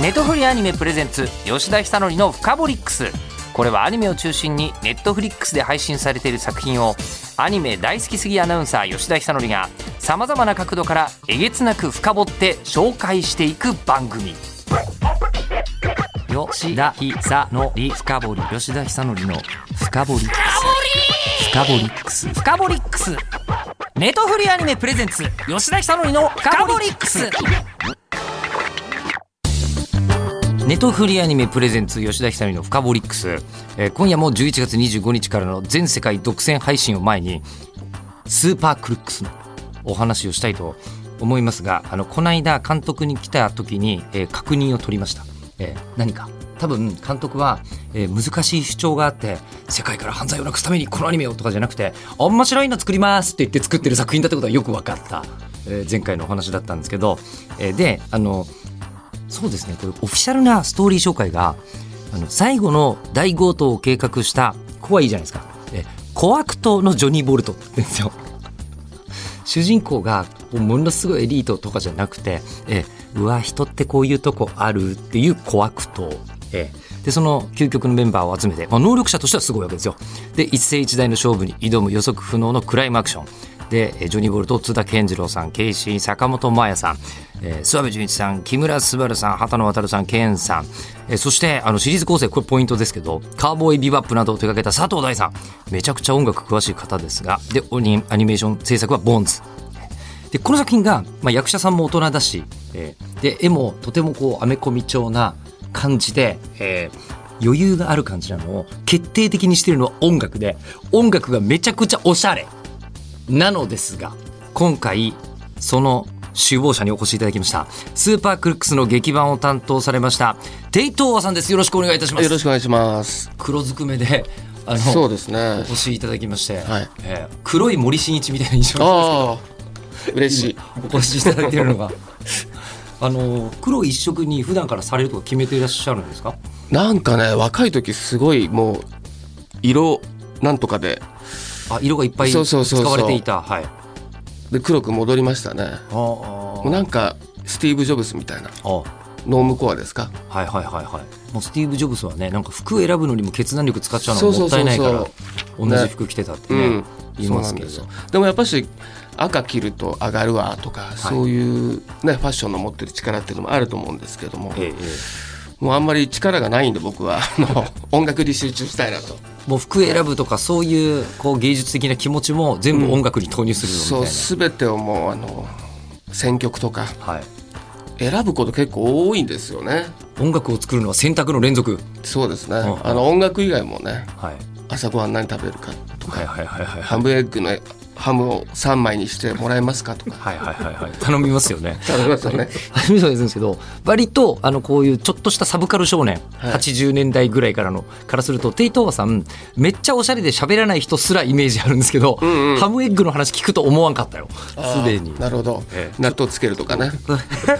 ネットフリアニメプレゼンツ吉田久典の「フカボリックス」これはアニメを中心にネットフリックスで配信されている作品をアニメ大好きすぎアナウンサー吉田久典がさまざまな角度からえげつなく深掘って紹介していく番組。吉田久典深掘り吉田久典の深掘り深掘りックス。深掘りックス。ネットフリアニメプレゼンツ吉田久典の深掘りックス。ネトフリアニメプレゼンツ吉田久典のフカボリックス、えー今夜も11月25日からの全世界独占配信を前にスーパークルックスのお話をしたいと思いますがあのこの間監督に来た時に、えー確認を取りました、えー何か？多分監督は、えー難しい主張があって世界から犯罪をなくすためにこのアニメをとかじゃなくて面白いの作りますって言って作ってる作品だってことはよく分かった、えー前回のお話だったんですけど、えーであのそうですね。これオフィシャルなストーリー紹介があの最後の大強盗を計画したここはいいじゃないですか。えコアクトのジョニー・ボルト。ですよ。主人公がものすごいエリートとかじゃなくてえうわ人ってこういうとこあるっていうコアクトえでその究極のメンバーを集めて、まあ、能力者としてはすごいわけですよ。で一世一代の勝負に挑む予測不能のクライムアクションでジョニー・ボルト津田健次郎さんケイシー坂本真綾さん、えー諏訪部純一さん木村昴さん畑野渉さん健さん、えーそしてあのシリーズ構成これポイントですけどカーボーイビバップなどを手掛けた佐藤大さん。めちゃくちゃ音楽詳しい方ですがでオニアニメーション制作はボンズ。でこの作品が、まあ、役者さんも大人だし、えーで絵もとてもこうアメコミ調な感じで、えー余裕がある感じなのを決定的にしてるのは音楽で音楽がめちゃくちゃおしゃれ。なのですが今回その首謀者にお越しいただきましたスーパークルックスの劇版を担当されましたテイトーワさんですよろしくお願いいたしますよろしくお願いします。黒ずくめであのそうですねお。越しいただきまして、はいえー黒い森進一みたいな印象なんですけどああ、嬉しい。お越しいただいているのが あの黒一色に普段からされるとか決めていらっしゃるんですか？なんかね、若い時すごいもう色なんとかであ色がいっぱい使そうそうそうそう。われていた。はい。で黒く戻りましたね。あもうなんかスティーブジョブスみたいな。あノームコアですか？はいはいはいはい。もうスティーブ・ジョブズはねなんか服選ぶのにも決断力使っちゃうのがもっそうそうそう。そうたいないから同じ服着てたってねうん、言いますけど。でもやっぱし赤着ると上がるわとか、そういうねファッションの持ってる力っていうのもあると思うんですけども、えええもうあんまり力がないんで僕は。あの音楽に集中したいなと。えもう服選ぶとかそういうこう芸術的な気持ちも全部音楽に投入するそうのみたいすべてをもうあの選曲とか。な、はい、選ぶこと結構多いんですよね。音楽を作るのは選択の連続、そうですね。んあの音楽以外もね、はい、朝ごはん何食べるかとか、はいはいはいはいハムエッグのハムを3枚にしてもらえますかとか。はいはいはいはい。頼みますよね。頼みますよね。頼みそうですけど割とあのこういうちょっとしたサブカル少年、はい。80年代ぐらいからのからするとテイトーワさんめっちゃおしゃれで喋らない人すらイメージあるんですけど、んうん。ハムエッグの話聞くと思わんかったよ。すでに。なるほど。ええ。納豆つけるとかね。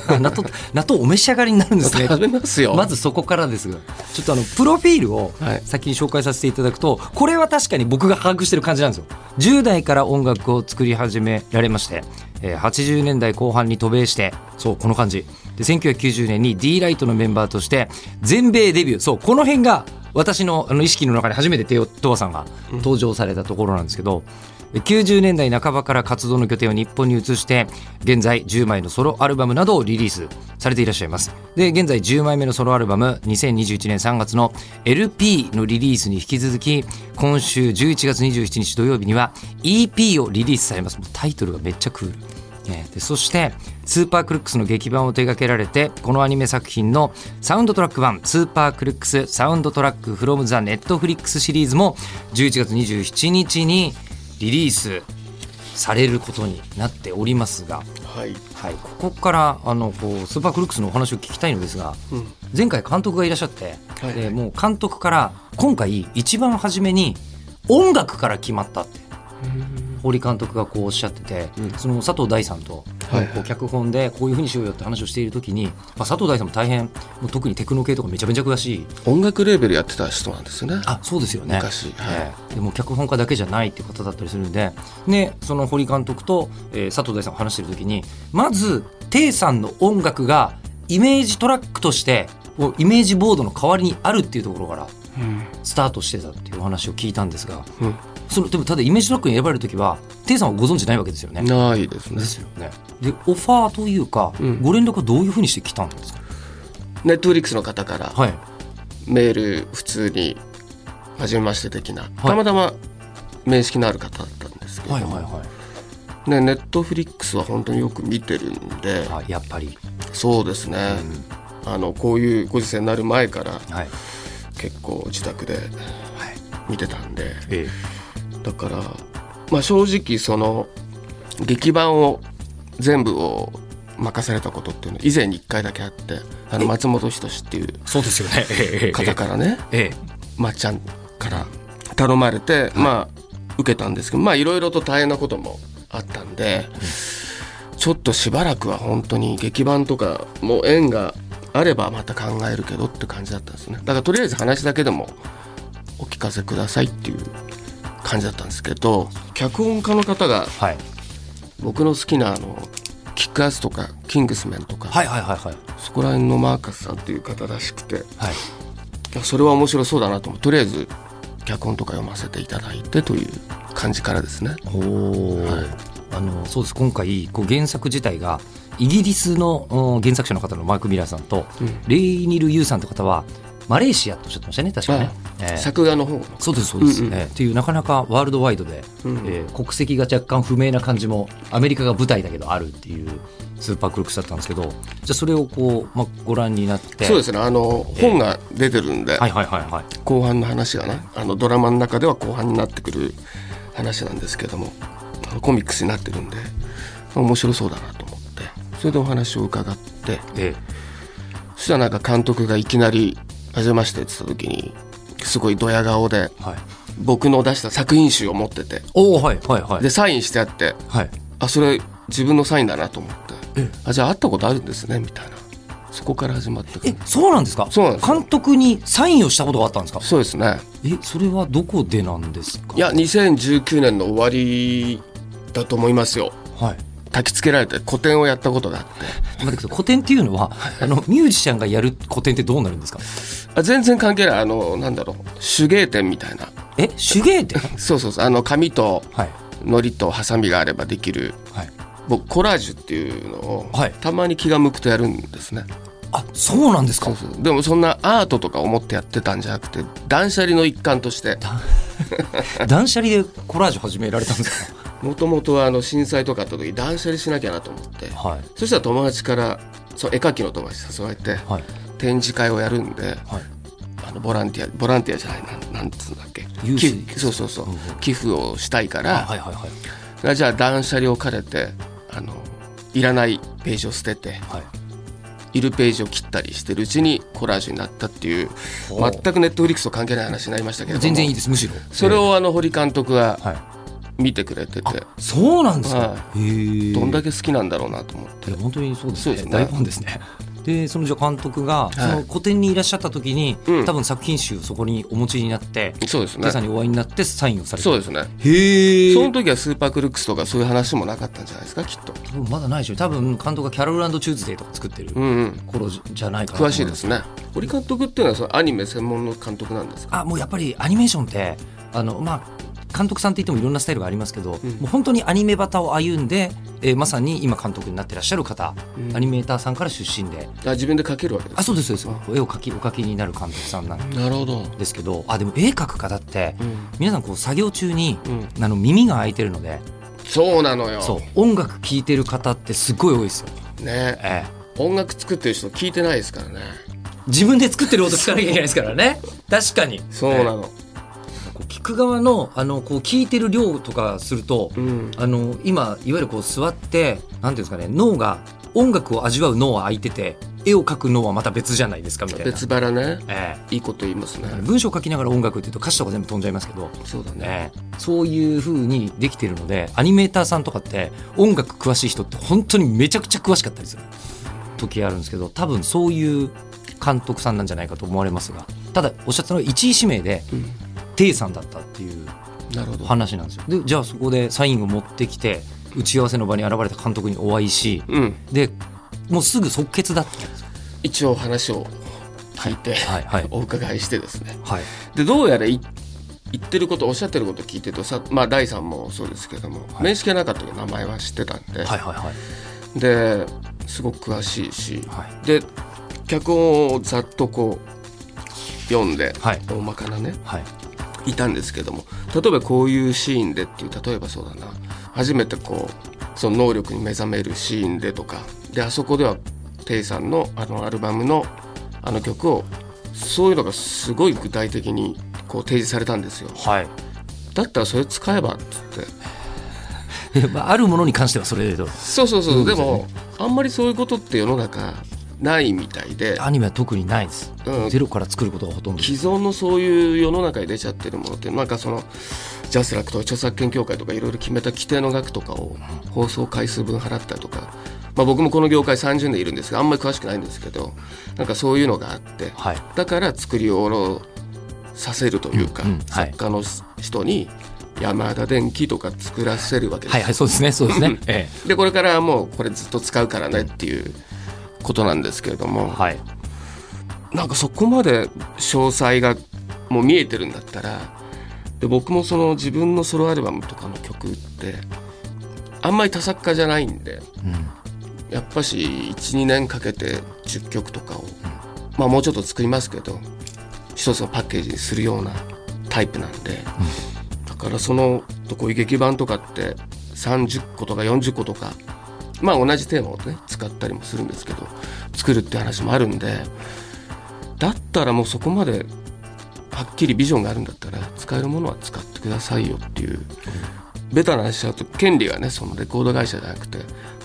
あ 納豆納豆お召し上がりになるんですね。食べますよ。まずそこからですがちょっとあのプロフィールをはい。先に紹介させていただくとこれは確かに僕が把握してる感じなんですよ。10代から音楽楽を作り始められまして、えー80年代後半に渡米してそうこの感じ。で1990年に D ライトのメンバーとして全米デビュー。そうこの辺が私のあの意識の中で初めてテオトワさんが登場されたところなんですけど、90年代半ばから活動の拠点を日本に移して現在10枚のソロアルバムなどをリリースされていらっしゃいます。で現在10枚目のソロアルバム2021年3月の LP のリリースに引き続き今週11月27日土曜日には EP をリリースされます。タイトルがめっちゃクール。でそして Super Crooks の劇伴を手掛けられてこのアニメ作品のサウンドトラック版 Super Crooks Soundtrack from the Netflix Series も11月27日にリリースされることになっておりますが、はい。はい、ここからあのこう Super Crooks のお話を聞きたいのですが、うん。前回監督がいらっしゃって、はい。でもう監督から今回一番初めに音楽から決まったって堀監督がこうおっしゃってて、うん。その佐藤大さんと、はいこう脚本でこういうふうにしようよって話をしている時に、まあ、佐藤大さんも大変もう特にテクノ系とかめちゃめちゃ詳しい。音楽レーベルやってた人なんですよね。あそうですよね。昔。はい。ええ。でも脚本家だけじゃないっていう方だったりするんでねその堀監督と、えー佐藤大さんが話してる時にまずテイさんの音楽がイメージトラックとしてイメージボードの代わりにあるっていうところからうん。スタートしてたっていうお話を聞いたんですがうんそのでもただイメージトラックに選ばれる時はテイさんはご存知ないわけですよね。ないですね。ですよね。でオファーというか、うん。ご連絡はどういうふうにして来たんですか？ネットフリックスの方からはい。メール普通に初めまして的な、たまたま面識のある方だったんですけど、はいはいはい。ね、ネットフリックスは本当によく見てるんであやっぱり、そうですね、あのこういうご時世になる前からはい。結構自宅ではい。見てたんで。えだから、まあ、正直その劇版を全部を任されたことっていうのは以前に1回だけあってあの松本人志っていうえそうですよね。ええ。方からねええ。まっちゃんから頼まれて、まあ受けたんですけどまあいろいろと大変なこともあったんで、ちょっとしばらくは本当に劇版とかもう縁があればまた考えるけどって感じだったんですね。だからとりあえず話だけでもお聞かせくださいっていう感じだったんですけど脚本家の方がはい。僕の好きなあのキックアスとかキングスメンとか、はいはいはいはい。そこら辺のマーカスさんっていう方らしくてはい。それは面白そうだなと思とりあえず脚本とか読ませていただいてという感じからですね。おお、あのそうです。今回こう原作自体がイギリスのお原作者の方のマーク・ミラーさんと、うん。レイニル・ユーさんって方はマレーシアとおっしゃってましたね確かね。えー作画の方の。そうですそうです、うんうん。えーっていうなかなかワールドワイドで、うんえー国籍が若干不明な感じもアメリカが舞台だけどあるっていうスーパークルックスだったんですけどじゃあそれをこう、まあ、ご覧になって。そうですね。あの本が出てるんで、はいはいはいはい。後半の話がなあのドラマの中では後半になってくる話なんですけどもコミックスになってるんで面白そうだなと思ってそれでお話を伺ってえ。そしたらなんか監督がいきなり「はじめまして」って言った時にすごいドヤ顔でーはい、僕の出した作品集を持ってて。おおはいはいはい。でサインしてあってはい。あそれ自分のサインだなと思って。え。あじゃあ会ったことあるんですねみたいな。そこから始まったえそうなんですか？そうなんです。よ監督にサインをしたことがあったんですか？そうですね。えそれはどこでなんですか？いや2019年の終わりだと思いますよ。はい焚き付けられて個展をやったことがあって。待ってください。古典っていうのはあのミュージシャンがやる古典ってどうなるんですか？あ全然関係ない。あのなんだろう。手芸店みたいな。え？手芸って そうそうそう。あの紙とはい。糊とハサミがあればできる。はい。僕コラージュっていうのを、はい。たまに気が向くとやるんですね。あそうなんですか？そうそう。でもそんなアートとか思ってやってたんじゃなくて断捨離の一環として。断捨離でコラージュ始められたんですもともとはあの震災とかあった時断捨離しなきゃなと思って。かはい。そしたら友達からそう絵描きの友達誘われてはい。展示会をやるんではい。あのボランティアボランティアじゃないなんなんつうんだっけ。そうそうそう、うんうん。寄付をしたいかあら、はいはいはい。あじゃあ断捨離を兼ねてあのいらないページを捨ててはい。いるページを切ったりしてるうちにコラージュになったっていう全くネットフリックスと関係ない話になりましたけれども。全然いいですむしろ。それをあの堀監督はい見てくれてて、そうなんですか、はへえどんだけ好きなんだろうなと思って。本当にそうですね。ですね。大ファンですね。でそのじゃあ監督が、い。その個展にいらっしゃった時に、うん。多分作品集をそこにお持ちになってそうですね。テイさんにお会いになってサインをされた。そうですね。へえその時はスーパークルックスとかそういう話もなかったんじゃないですかきっと。多分まだないでしょ。多分監督がキャロルチューズデーとか作ってる。うんうん。頃じじゃないかなと思詳しいですね。堀監督っていうのはそのアニメ専門の監督なんですか？あもうやっぱりアニメーションってあのまあ監督さんって言ってもいろんなスタイルがありますけど、ん。もう本当にアニメバタを歩んで、えーまさに今監督になってらっしゃる方、うん。アニメーターさんから出身で。あ自分で描けるわけですあそうですそうです。絵を描きお描きになる監督さんなんなるほど、ですけどあでも絵描く方ってうん。皆さんこう作業中にうん、あの耳が開いてるので。そうなのよ。そう。音楽聴いてる方ってすごい多いですよ、ね。ええ。音楽作ってる人聞いてないですからね。自分で作ってる音聞かなきゃいけないですからね。確かに。そうなの、こう聞く側のあのこう聞いてる量とかすると、うん。あの今いわゆるこう座ってなんていうんですかね脳が音楽を味わう脳は空いてて絵を描く脳はまた別じゃないですかみたいな。別腹ね。えいいこと言いますね。え文章を書きながら音楽っていうと歌詞とか全部飛んじゃいますけど、そうだね。ええ。そういう風にできてるのでアニメーターさんとかって音楽詳しい人って本当にめちゃくちゃ詳しかったりする。時あるんですけど多分そういう監督さんなんじゃないかと思われますが。ただおっしゃったのは一位指名でうんテイさんだったっていう話なんですよ。でじゃあそこでサインを持ってきて打ち合わせの場に現れた監督にお会いしうん。でもうすぐ即決だったんですよ。一応話を聞いて、はいはいお伺いしてですね。はい。でどうやらい言ってることおっしゃってること聞いてるとさまあ第3もそうですけども、面識はなかったけど名前は知ってたんで、はいはいはい。ですごく詳しいし、はい。で脚本をざっとこう読んで、はい。大まかなね。はいいたんですけども例えばこういうシーンでっていう例えばそうだな。初めてこうその能力に目覚めるシーンでとかであそこではテイさんのあのアルバムのあの曲をそういうのがすごい具体的にこう提示されたんですよ。はい。だったらそれ使えばっつって。まああるものに関してはそれでそうそうそう、そう。でよねですもあんまりそういうことって世の中ないみたいで、アニメは特にないです、うん。ゼロから作ることがほとんど既存のそういう世の中に出ちゃってるものってなんかそのジャスラックとか著作権協会とかいろいろ決めた規定の額とかを放送回数分払ったりとか、まあ、僕もこの業界30年いるんですがあんまり詳しくないんですけどなんかそういうのがあってはい。だから作り下ろさせるというか、うんうん。はい。作家の人に山田電機とか作らせるわけですよ。はいはいそうですねそうですね。えでこれからはもうこれずっと使うからねっていうことなんですけれどえも、はい。なんかそこまで詳細がもう見えてるんだったらで僕もその自分のソロアルバムとかの曲ってあんまり多作家じゃないんでうん。やっぱし12年かけて10曲とかを、まあもうちょっと作りますけど一つのパッケージにするようなタイプなんで、だからそのこういう劇版とかって30個とか40個とかまあ同じテーマをね使ったりもするんですけど作るって話もあるんでだったらもうそこまではっきりビジョンがあるんだったら使えるものは使ってくださいよっていう、ベタな話しちゃうと権利がねそのレコード会社じゃなくて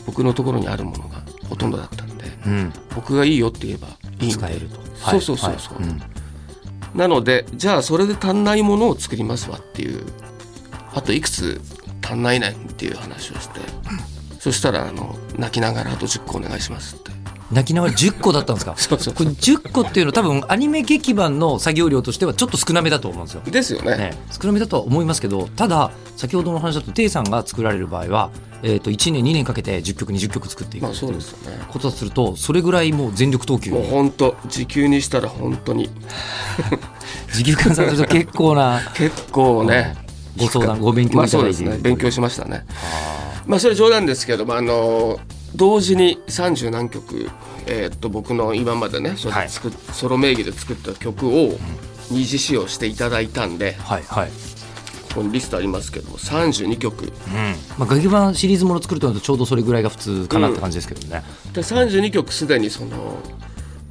僕のところにあるものがほとんどだったんでうん。僕がいいよって言えばいい使えると。そうそうそうそう、はいはい。なのでじゃあそれで足んないものを作りますわっていうあといくつ足んないねんっていう話をして、そしたらあの泣きながらあと10個お願いしますって。泣きながら10個だったんですか？そうそうこれ10個っていうのは多分アニメ劇版の作業量としてはちょっと少なめだと思うんですよ。ですよね。ね、少なめだとは思いますけどただ先ほどの話だとテイさんが作られる場合は、えー、と1年2年かけて10曲20曲作っていくっていう。ことだとするとそれぐらいもう全力投球。もう本当時給にしたら本当に。時給換算すると結構な結構ね。ご相談ご勉強まあいただいているそうですね。勉強しましたねまあそれ冗談ですけどもあの同時に30何曲、えーっと僕の今までねそれで作っソロ名義で作った曲を二次使用していただいたんではいはい、ここにリストありますけども32曲。まあ、ガキ版シリーズもの作るとなるとちょうどそれぐらいが普通かなって感じですけどね、で32曲すでにその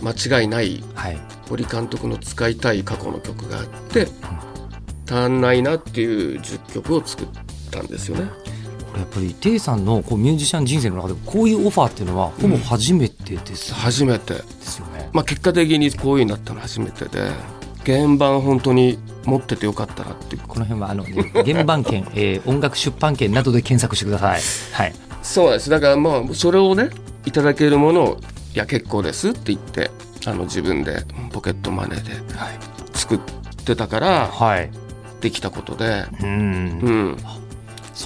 間違いないはい。堀監督の使いたい過去の曲があって足んないなっていう10曲を作ったんですよね。これやっぱりテイさんのこうミュージシャン人生の中でもこういうオファーっていうのはほぼ初めてです,、初めてですよね。まあ、結果的にこういうになったの初めてで原版本当に持っててよかったなっていうこの辺はあの原版権、えー音楽出版権などで検索してください。はい。そうですだからまあそれをねいただけるものを「いや結構です」って言ってあの自分でポケットマネーではい。作ってたからはい。できたことで、うんう。ん、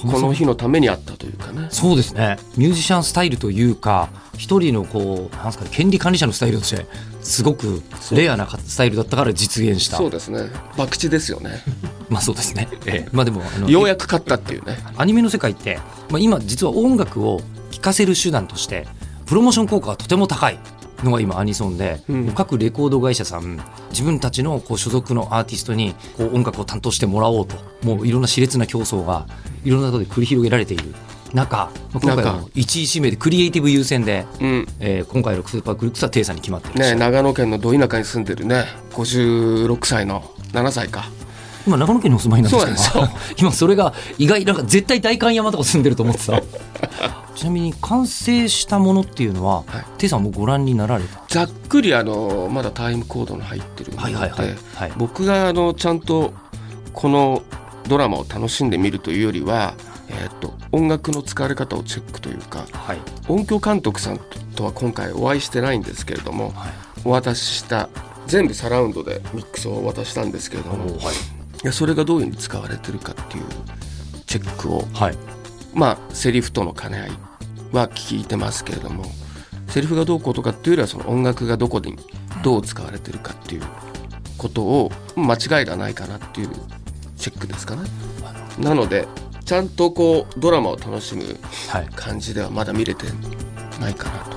この日のためにあったというかね。そうですね。ミュージシャンスタイルというか、一人のこうなんですかね権利管理者のスタイルとしてすごくレアなスタイルだったから実現した。そうですね。博打ですよね。まあそうですね。ええ。まあでもあのようやく勝ったっていうね。アニメの世界って、まあ、今実は音楽を聴かせる手段としてプロモーション効果がとても高いのが今アニソンで、うん。各レコード会社さん自分たちのこう所属のアーティストにこう音楽を担当してもらおうともういろんな熾烈な競争がいろんなところで繰り広げられている。中、まあ今回中。の一位指名でクリエイティブ優先で、うん。えー今回のスーパークリックスはテイさんに決まってるし、ね長野県のど田舎に住んでるね。56歳の7歳か今長野県にお住まいなんですけど 今それが意外なんか絶対代官山とか住んでると思ってた。ちなみに完成したものっていうのは、はい。テイさんもご覧になられた？ざっくりあのまだタイムコードの入ってるもので、はいはいはいはい。僕があのちゃんとこのドラマを楽しんでみるというよりは、えー、と音楽の使われ方をチェックというかはい。音響監督さんとは今回お会いしてないんですけれどもはい。お渡しした全部サラウンドでミックスを渡したんですけれどもいはいやそれがどういうふうに使われてるかっていうチェックを。はい。まあセリフとの兼ね合いは聞いてますけれどもセリフがどうこうとかっていうよりはその音楽がどこにどう使われてるかっていうことを間違いがないかなっていうチェックですかね。なのでちゃんとこうドラマを楽しむはい。感じではまだ見れてないかなと。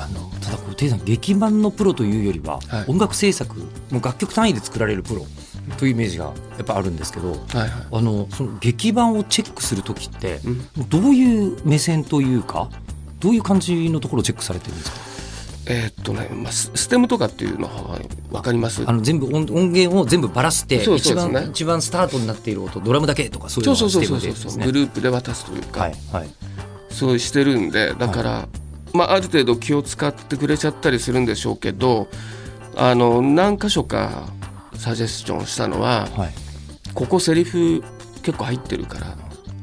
あのただこれテイさん劇版のプロというよりは、はい。音楽制作もう楽曲単位で作られるプロというイメージがやっぱあるんですけどはいはい。あのその劇版をチェックする時ってうん。どういう目線というかどういう感じのところをチェックされてるんですか？えーっとね、まあ、スステムとかっていうのは分かります。あの全部音音源を全部ばらしてそうそう一番一番スタートになっている音ドラムだけとかそういうそうのがそうそうそうそう、ステムでですねグループで渡すというか、はいはい。そうしてるんでだから、まあ、ある程度気を使ってくれちゃったりするんでしょうけどあの何箇所かサジェスチョンしたのははい。ここセリフ結構入ってるから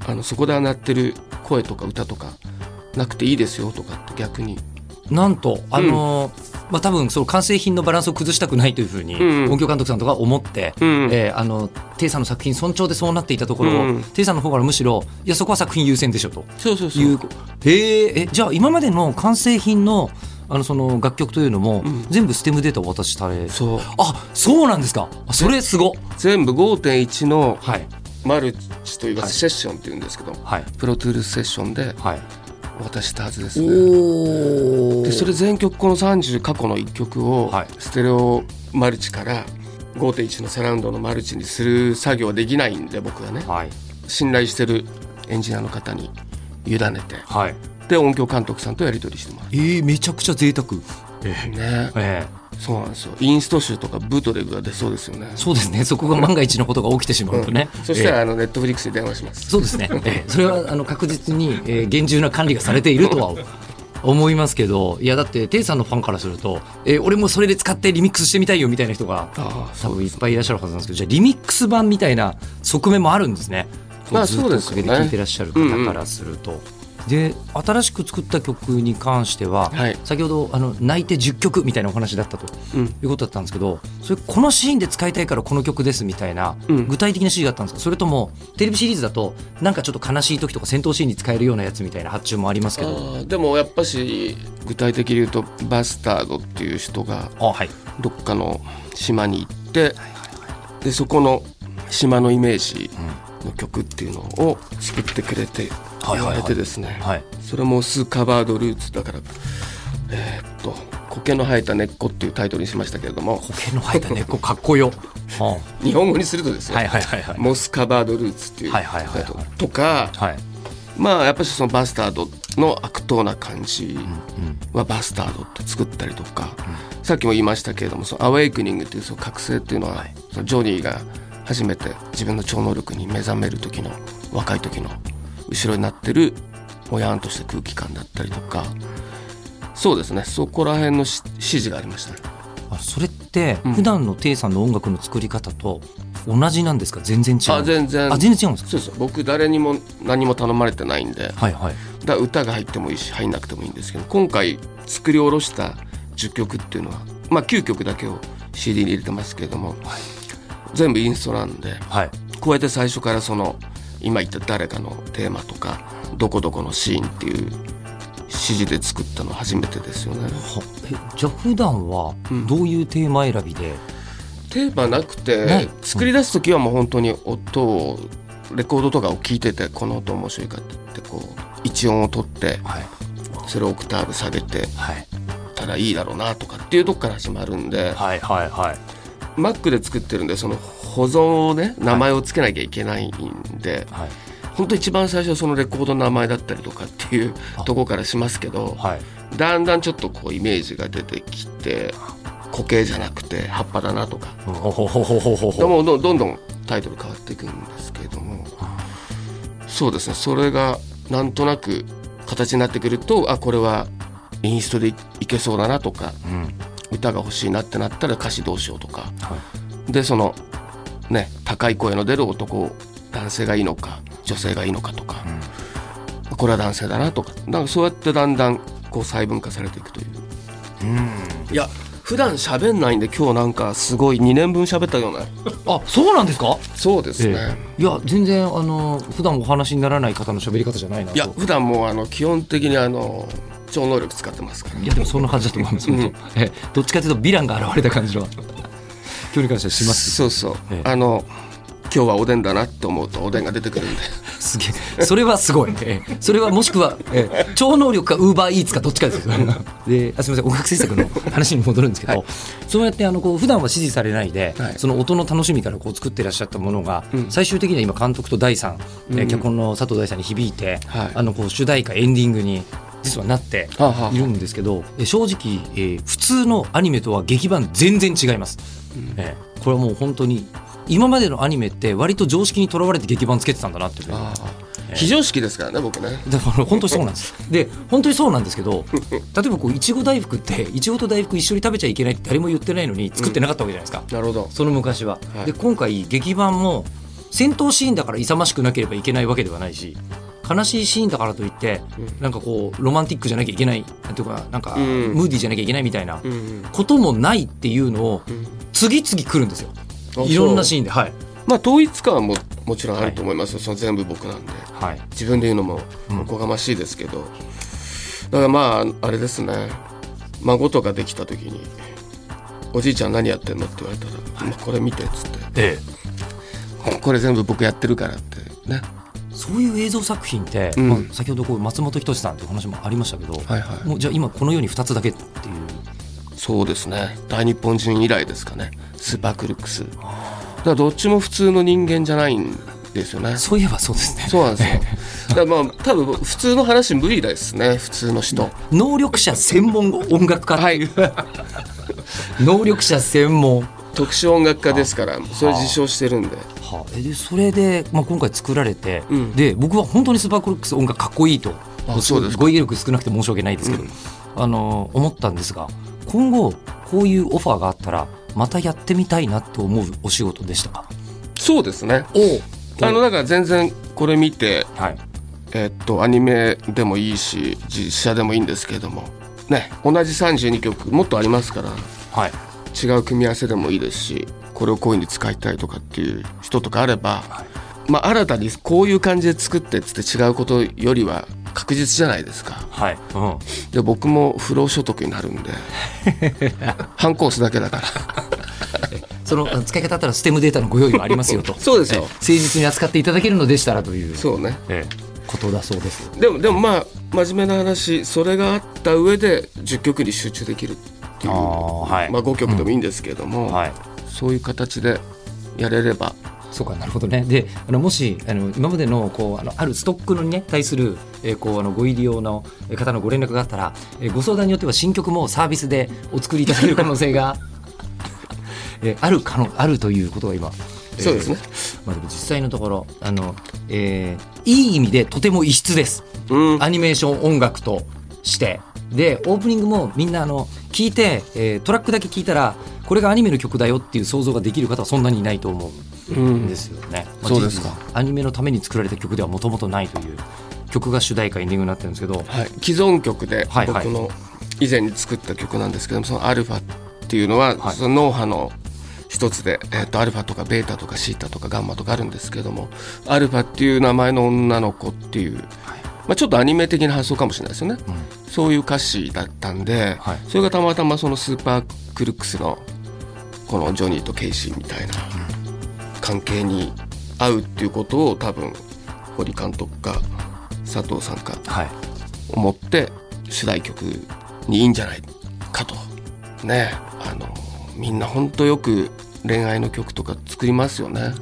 あのそこで鳴ってる声とか歌とかなくていいですよとかって逆に。なんとあのーまあ多分その完成品のバランスを崩したくないというふうにうん。音響監督さんとか思って、うん。えーあのテイさんの作品尊重でそうなっていたところを、うん。テイさんの方からむしろいやそこは作品優先でしょと。そうそうそいううへええじゃあ今までの完成品のあのその楽曲というのも、ん。全部ステムデータを渡したれそう。あそうなんですか。あそれすご。全部5.1のはい。マルチというかセッションっていうんですけど、はい。プロトゥールスセッションではい。渡したはずですね。おでそれ全曲この30過去の1曲をはい。ステレオマルチから5.1のサラウンドのマルチにする作業はできないんで僕はね。はい。信頼してるエンジニアの方に委ねて。はいで音響監督さんとやり取りしてもらえー、めちゃくちゃ贅沢。えうね。えそうなんですよ。インスト集とかブートレグが出そうですよね。そうですね。そこが万が一のことが起きてしまうとね、そしたええ。らあのネットフリックスに電話します。そうですね、ええ。それはあの確実に、えー厳重な管理がされているとは思いますけどいやだってテイさんのファンからすると、えー俺もそれで使ってリミックスしてみたいよみたいな人がああ多分いっぱいいらっしゃるはずなんですけどじゃあリミックス版みたいな側面もあるんですね。まあそうですよね。かけて聴いてらっしゃる方からすると。で新しく作った曲に関しては、はい。先ほどあの泣いて10曲みたいなお話だったとうん。いうことだったんですけどそれこのシーンで使いたいからこの曲ですみたいな、うん。具体的な指示があったんですか？それともテレビシリーズだとなんかちょっと悲しい時とか戦闘シーンに使えるようなやつみたいな発注もありますけど。でもやっぱし具体的に言うとバスタードっていう人がどっかの島に行ってでそこの島のイメージの曲っていうのを作ってくれて言われてですねはい。それも「スーカバードルーツ」だからえーっと「苔の生えた根っこ」っていうタイトルにしましたけれども苔の生えた根っこかっこよ、は日本語にするとですあ、ねはいはいはいはい。モスカバードルーツっていうはいはいはいはい。タイトル。とかはい。まあやっぱりそのバスタードの悪党な感じはバスタードって作ったりとか、さっきも言いましたけれどもそのアウェイクニングっていうその覚醒っていうのは、はい。そのジョニーが初めて自分の超能力に目覚める時の若い時の後ろになってるもやんとした空気感だったりとか。そうですね。そこら辺のし指示がありましたね。あそれってうん。普段のテイさんの音楽の作り方と同じなんですか？全然違う。あ全然。あ全然違うんですか？そうです。僕誰にも何も頼まれてないんで。はいはい。だ歌が入ってもいいし入んなくてもいいんですけど今回作り下ろした10曲っていうのはまあ9曲だけを CD に入れてますけれども、全部インストなんではい。こうやって最初からその今言った誰かのテーマとかどこどこのシーンっていう指示で作ったの初めてですよね。はえじゃあ普段はうん。どういうテーマ選びで、テーマなくて、ね作り出す時はもう本当に音をレコードとかを聞いててこの音面白いかって言ってこう一音を取ってはい。それをオクターブ下げてはい。たらいいだろうなとかっていうとこから始まるんで、はいはいはい。Mac で作ってるんでその保存をね名前をつけなきゃいけないんで、はい。本当一番最初はそのレコードの名前だったりとかっていうあとこからしますけどはい。だんだんちょっとこうイメージが出てきて固形じゃなくて葉っぱだなとか。でもどんどんどんタイトル変わっていくんですけれども。そうですね。それがなんとなく形になってくるとあこれはインストでいけそうだなとかうん。歌が欲しいなってなったら歌詞どうしようとか。はい。でそのね高い声の出る男男性がいいのか女性がいいのかとか、これは男性だなとか。なんかそうやってだんだんこう細分化されていくという。うん。いや普段喋んないんで今日なんかすごい2年分喋ったような。あそうなんですか？そうですね、いや全然あの普段お話にならない方の喋り方じゃないないとや普段もうあの基本的にあの超能力使ってますから。いやでもそんな感じだと思います、本当えどっちかというとヴィランが現れた感じの距離感じはします。そうそう、ええ。あの今日はおでんだなって思うとおでんが出てくるんで。すげえ。それはすごい、ええ。それはもしくは、ええ。超能力かウーバーイーツかどっちかですよ。であすみません。音楽制作の話に戻るんですけど、そうやってあのこう普段は指示されないで、はい。その音の楽しみからこう作ってらっしゃったものが、うん。最終的には今監督と第三、えうん。脚本の佐藤大さんに響いて、はい。あのこう主題歌エンディングに実はなっているんですけど、え正直、えー普通のアニメとは劇版全然違います、ええこれはもう本当に今までのアニメって割と常識にとらわれて劇版つけてたんだなっていう非常識ですからね僕ね。だから本当にそうなんです。で本当にそうなんですけど 例えばこういちご大福っていちごと大福一緒に食べちゃいけないって誰も言ってないのに作ってなかったわけじゃないですか、なるほど。その昔は。はい。で今回劇版も戦闘シーンだから勇ましくなければいけないわけではないし悲しいシーンだからといって、なんかこうロマンティックじゃなきゃいけないなんていうかなんか、うん。ムーディーじゃなきゃいけないみたいなうんうん。こともないっていうのをうん。次々来るんですよ。あいろんなシーンで、はい。まあ統一感はももちろんあると思いますよ、その全部僕なんで。はい、自分で言うのもうん。おこがましいですけど、だからまああれですね。孫とかできた時に「おじいちゃん何やってんの?」って言われたら「まあこれ見て」っつって。ええ「これ全部僕やってるから」ってねそういう映像作品って、うん。まあ、先ほどこう松本人志さんという話もありましたけど、はいはい。もうじゃあ今この世に2つだけっていう。そうですね。大日本人以来ですかね。スーパークルックス。だからどっちも普通の人間じゃないんですよね。そういえばそうですね。そうなんですよ。だまあ多分普通の話無理ですね。普通の人。能力者専門音楽家っていう、能力者専門特殊音楽家ですからそれ自称してるんで。はあ、えでそれで、まあ、今回作られて、うん。で僕は本当にスーパークルックス音楽かっこいいと。あそうですか。語彙力少なくて申し訳ないですけど、うん。あの思ったんですが今後こういうオファーがあったらまたやってみたいなと思うお仕事でしたか？そうですね。おあのだから全然これ見てはい。えっとアニメでもいいし実写でもいいんですけれども。ね同じ32曲もっとありますから。はい違う組み合わせでもいいですしこれをこういうふうに使いたいとかっていう人とかあれば、まあ、新たにこういう感じで作ってっつって違うことよりは確実じゃないですか。はい、うん、で僕も不労所得になるんで 反コースだけだから。そのあ使い方あったらステムデータのご用意もありますよと。そうですよ。え誠実に扱っていただけるのでしたらというそうね。ええ。ことだそうです。でもでもまあ真面目な話それがあった上で10曲に集中できるっていう、はい。まあ、5曲でもいいんですけれども、はい。そういう形でやれれば。そうかなるほどね。であのもしあの今までのこうあのあるストックのに、ね、対する、えーこうあのご入り用の方のご連絡があったら、えーご相談によっては新曲もサービスでお作りいただける可能性が、えーある可能あるということが今、えーそうですね。まあ、でも実際のところあの、えーいい意味でとても異質です。うん。アニメーション音楽としてでオープニングもみんなあの聞いて、えートラックだけ聞いたらこれがアニメの曲だよっていう想像ができる方はそんなにいないと思うんですよね。まあそうですか。アニメのために作られた曲ではもともとないという曲が主題歌エンディングになってるんですけど、はい、既存曲で僕の以前に作った曲なんですけどもそのアルファっていうのは、はい。その脳波の一つで、えー、とアルファとかベータとかシータとかガンマとかあるんですけどもアルファっていう名前の女の子っていう、まあ、ちょっとアニメ的な発想かもしれないですよね、そういう歌詞だったんで、はい。それがたまたまそのスーパークルックスのこのジョニーとケイシーみたいな関係に合うっていうことを多分堀監督か佐藤さんかはい、思って主題曲にいいんじゃないかと。ね。あのみんな本当よく恋愛の曲とか作りますよね。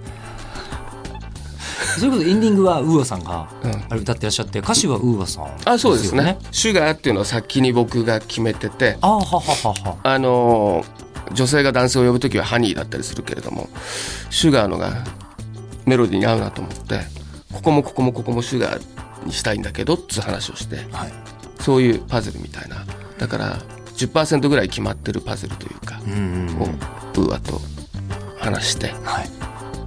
それこそエンディングは UA さんがうん。あれ歌ってらっしゃって歌詞は UA さんあそうですよね。 sugar っていうのは先に僕が決めてて。あーはははは。あの女性が男性を呼ぶ時は honey だったりするけれども sugar のがメロディーに合うなと思ってここもここもここも sugar にしたいんだけどっつう話をしてはい。そういうパズルみたいな。だから10%ぐらい決まってるパズルというかうんうんうん。を UA と話して。はい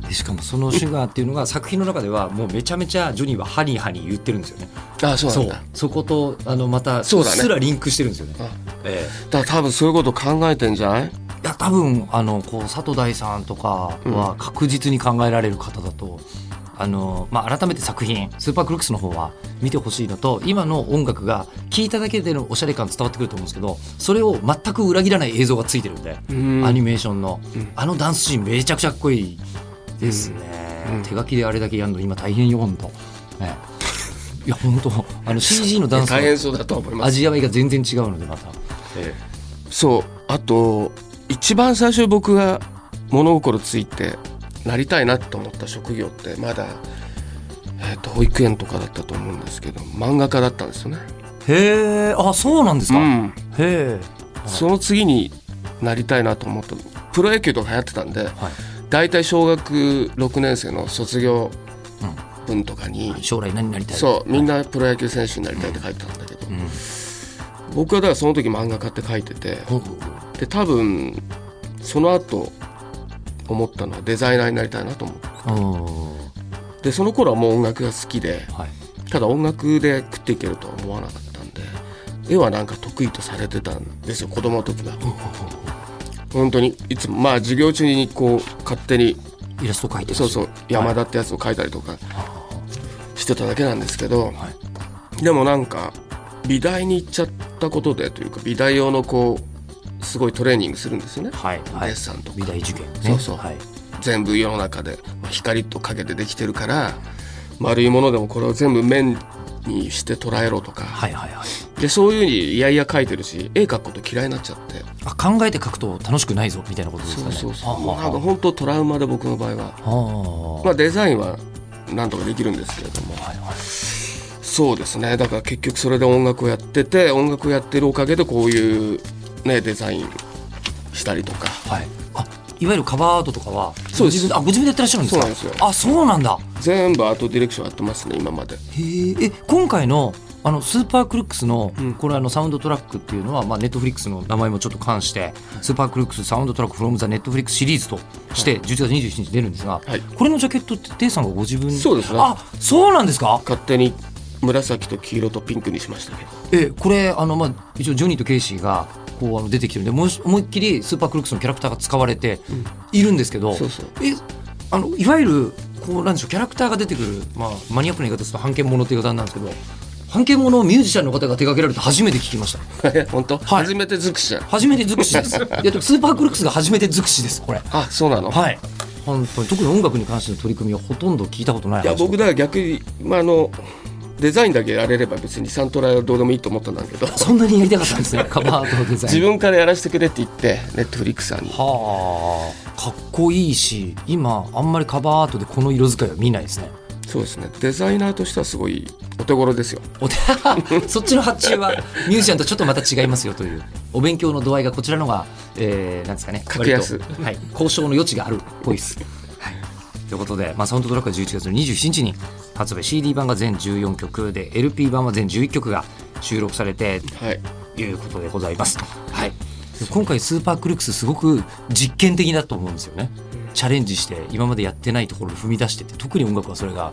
でしかもそのシュガーっていうのが作品の中ではもうめちゃめちゃジョニーはハニーハニー言ってるんですよね。あそうなそうんだ。そことあのまたそうだね。すらリンクしてるんですよね。あ。ええ。だから多分そういうこと考えてんじゃない？いや多分あのこう佐藤大さんとかは確実に考えられる方だと、あの、まあ、改めて作品スーパークルックスの方は見てほしいのと今の音楽が聴いただけでのおしゃれ感伝わってくると思うんですけどそれを全く裏切らない映像がついてるんで、ん。アニメーションの、うん。あのダンスシーンめちゃくちゃかっこいいですね、うん。手書きであれだけやるの今大変よ本当、ね、いや本当あの CG のダンスの大変そうだと思います。味わいが全然違うのでまた、えそうあと一番最初僕が物心ついてなりたいなと思った職業ってまだ、えー、と保育園とかだったと思うんですけど漫画家だったんですよね。えへえあそうなんですか、うん、へえその次になりたいなと思った。プロ野球とか流行ってたんではい大体小学6年生の卒業文とかに、将来何になりたい？そうみんなプロ野球選手になりたいって書いてたんだけど、うん。僕はだからその時漫画家って書いてて。で多分その後思ったのはデザイナーになりたいなと思う。でその頃はもう音楽が好きではい。ただ音楽で食っていけるとは思わなかったんで絵はなんか得意とされてたんですよ子供の時は本当にいつもまあ授業中にこう勝手にイラスト描いてるそうそう山田ってやつを描いたりとかしてただけなんですけどはい。でもなんか美大に行っちゃったことでというか美大用のこうすごいトレーニングするんですよね。はいはい。デッサンとか。美大受験ね。そうそう。はい。全部世の中でまあ光と影でできてるから丸いものでもこれを全部面にして捉えろとか。はいはいはい。でそういうふうにいやいや描いてるし絵描くこと嫌いになっちゃって。あ考えて描くと楽しくないぞみたいなことですかね。そうそうそう。なんか本当トラウマで僕の場合は。はあ。まあデザインはなんとかできるんですけれども。はいはい。そうですね。だから結局それで音楽をやってて音楽をやってるおかげでこういうねデザインしたりとか。はい。あいわゆるカバーアートとかはそうです。あご自分でやってらっしゃるんですか？そうなんですよ。あそうなんだ。全部アートディレクションやってますね今まで。へえ。え今回のあの Super Crooks の、うん。これあのサウンドトラックっていうのは、まあ、 Netflix の名前もちょっと冠して、 Super Crooks Soundtrack from the Netflix Series として11月27日出るんですが、はい。これのジャケットってテイさんがご自分そうですね。あそうなんですか？勝手に紫と黄色とピンクにしましたけど。えこれあの、まあ、一応ジョニーとケイシーがこうあの出てきてるんでもう思いっきり Super Crooks のキャラクターが使われているんですけど、そうそう。えあのいわゆるこうなんでしょうキャラクターが出てくる、まあ、マニアックな言い方すると半径ものっていう言い方なんですけど半径ものをミュージシャンの方が手掛けられて初めて聞きました。本当、はい。初めて尽くしじゃん。初めて尽くしです。いやでもスーパークルックスが初めて尽くしですこれ。あそうなの、はい。本当に。特に音楽に関しての取り組みはほとんど聞いたことないいや話僕だから逆に、まあ、あのデザインだけやれれば別にサントラはどうでもいいと思ったんだけど。そんなにやりたかったんですね。カバーとデザイン。自分からやらせてくれって言ってネットフリックスさんに。はあ。かっこいいし今あんまりカバーアートでこの色使いは見ないですね。そうですね。デザイナーとしてはすごいお手頃ですよ。そっちの発注は ミュージシャンとちょっとまた違いますよという。お勉強の度合いがこちらのが、えー、なんですかね。格安。はい、交渉の余地があるっぽいです。はい。ということで、まあ、サウンドトラックは11月の27日に発売 CD 版が全14曲で LP 版は全11曲が収録されてはい。ということでございます。はい、今回スーパークルックスすごく実験的だと思うんですよね。チャレンジして今までやってないところを踏み出してて特に音楽はそれが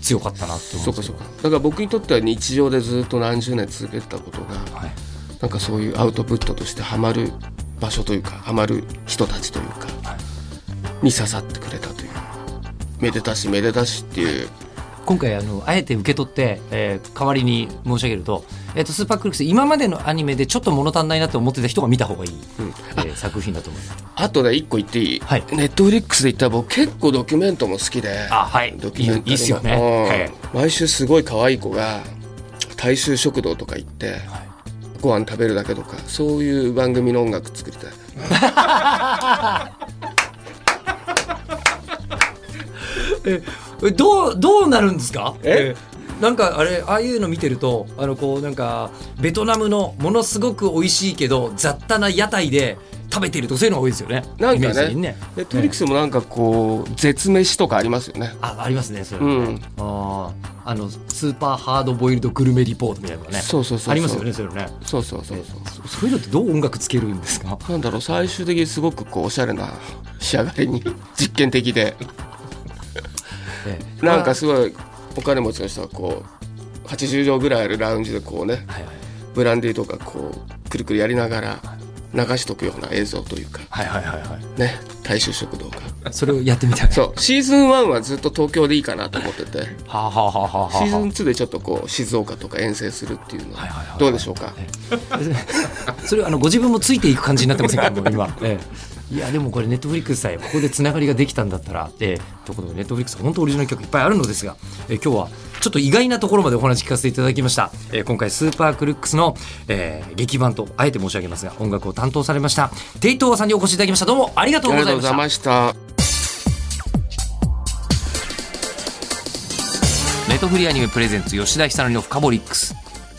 強かったなって思うんですそうかそうか。だから僕にとっては日常でずっと何十年続けてたことがはい。なんかそういうアウトプットとしてハマる場所というかハマる人たちというかはい。に刺さってくれたという。めでたしめでたしっていう今回あのあえて受け取って、えー代わりに申し上げると,、えー、とスーパークルックス今までのアニメでちょっと物足んないなと思ってた人が見た方がいい、うん。えー作品だと思います。あとね一個言っていい、はい。ネットフリックスで言ったら僕結構ドキュメントも好きであはい。ドキュメンタリーいいいいっすよね。うん。はい。毎週すごい可愛い子が大衆食堂とか行って、ご飯食べるだけとかそういう番組の音楽作りたい。えどうどうなるんですか？え？なんかあれああいうの見てるとあのこうなんかベトナムのものすごく美味しいけど雑多な屋台で食べてるとかそういうのが多いですよね。なんかね。ね。ネットフリックスもなんかこう絶飯とかありますよね。あありますねそれ、うん。あーあのスーパーハードボイルドグルメリポートみたいなねそうそうそうそう。ありますよねそれね。そうそうそうそう。そそういうのってどう音楽つけるんですか？なんだろう最終的にすごくこうおしゃれな仕上がりに実験的で なんかすごいお金持ちの人はこう80畳ぐらいあるラウンジでこうねはいはい。ブランデーとかこうくるくるやりながら流しとくような映像というかはいはいはいはい。ね大衆食堂がそれをやってみたい。そうシーズン1はずっと東京でいいかなと思ってて。はあはあはあはあはあ。シーズン2でちょっとこう静岡とか遠征するっていうのはいはいはいははい。どうでしょうか？それはあのご自分もついていく感じになってませんか？今、ええ、いやでもこれ Netflix さえここでつながりができたんだったら、ええ、とことで Netflix 本当オリジナル曲いっぱいあるのですが、え今日はちょっと意外なところまでお話聞かせていただきました、え今回 Super Crooks の、えー劇伴とあえて申し上げますが音楽を担当されました。テイ・トウワさんにお越しいただきました。どうもありがとうございがとうごました。ざいましたネトフリアニメ presents 吉田尚記の FUKABOLIX。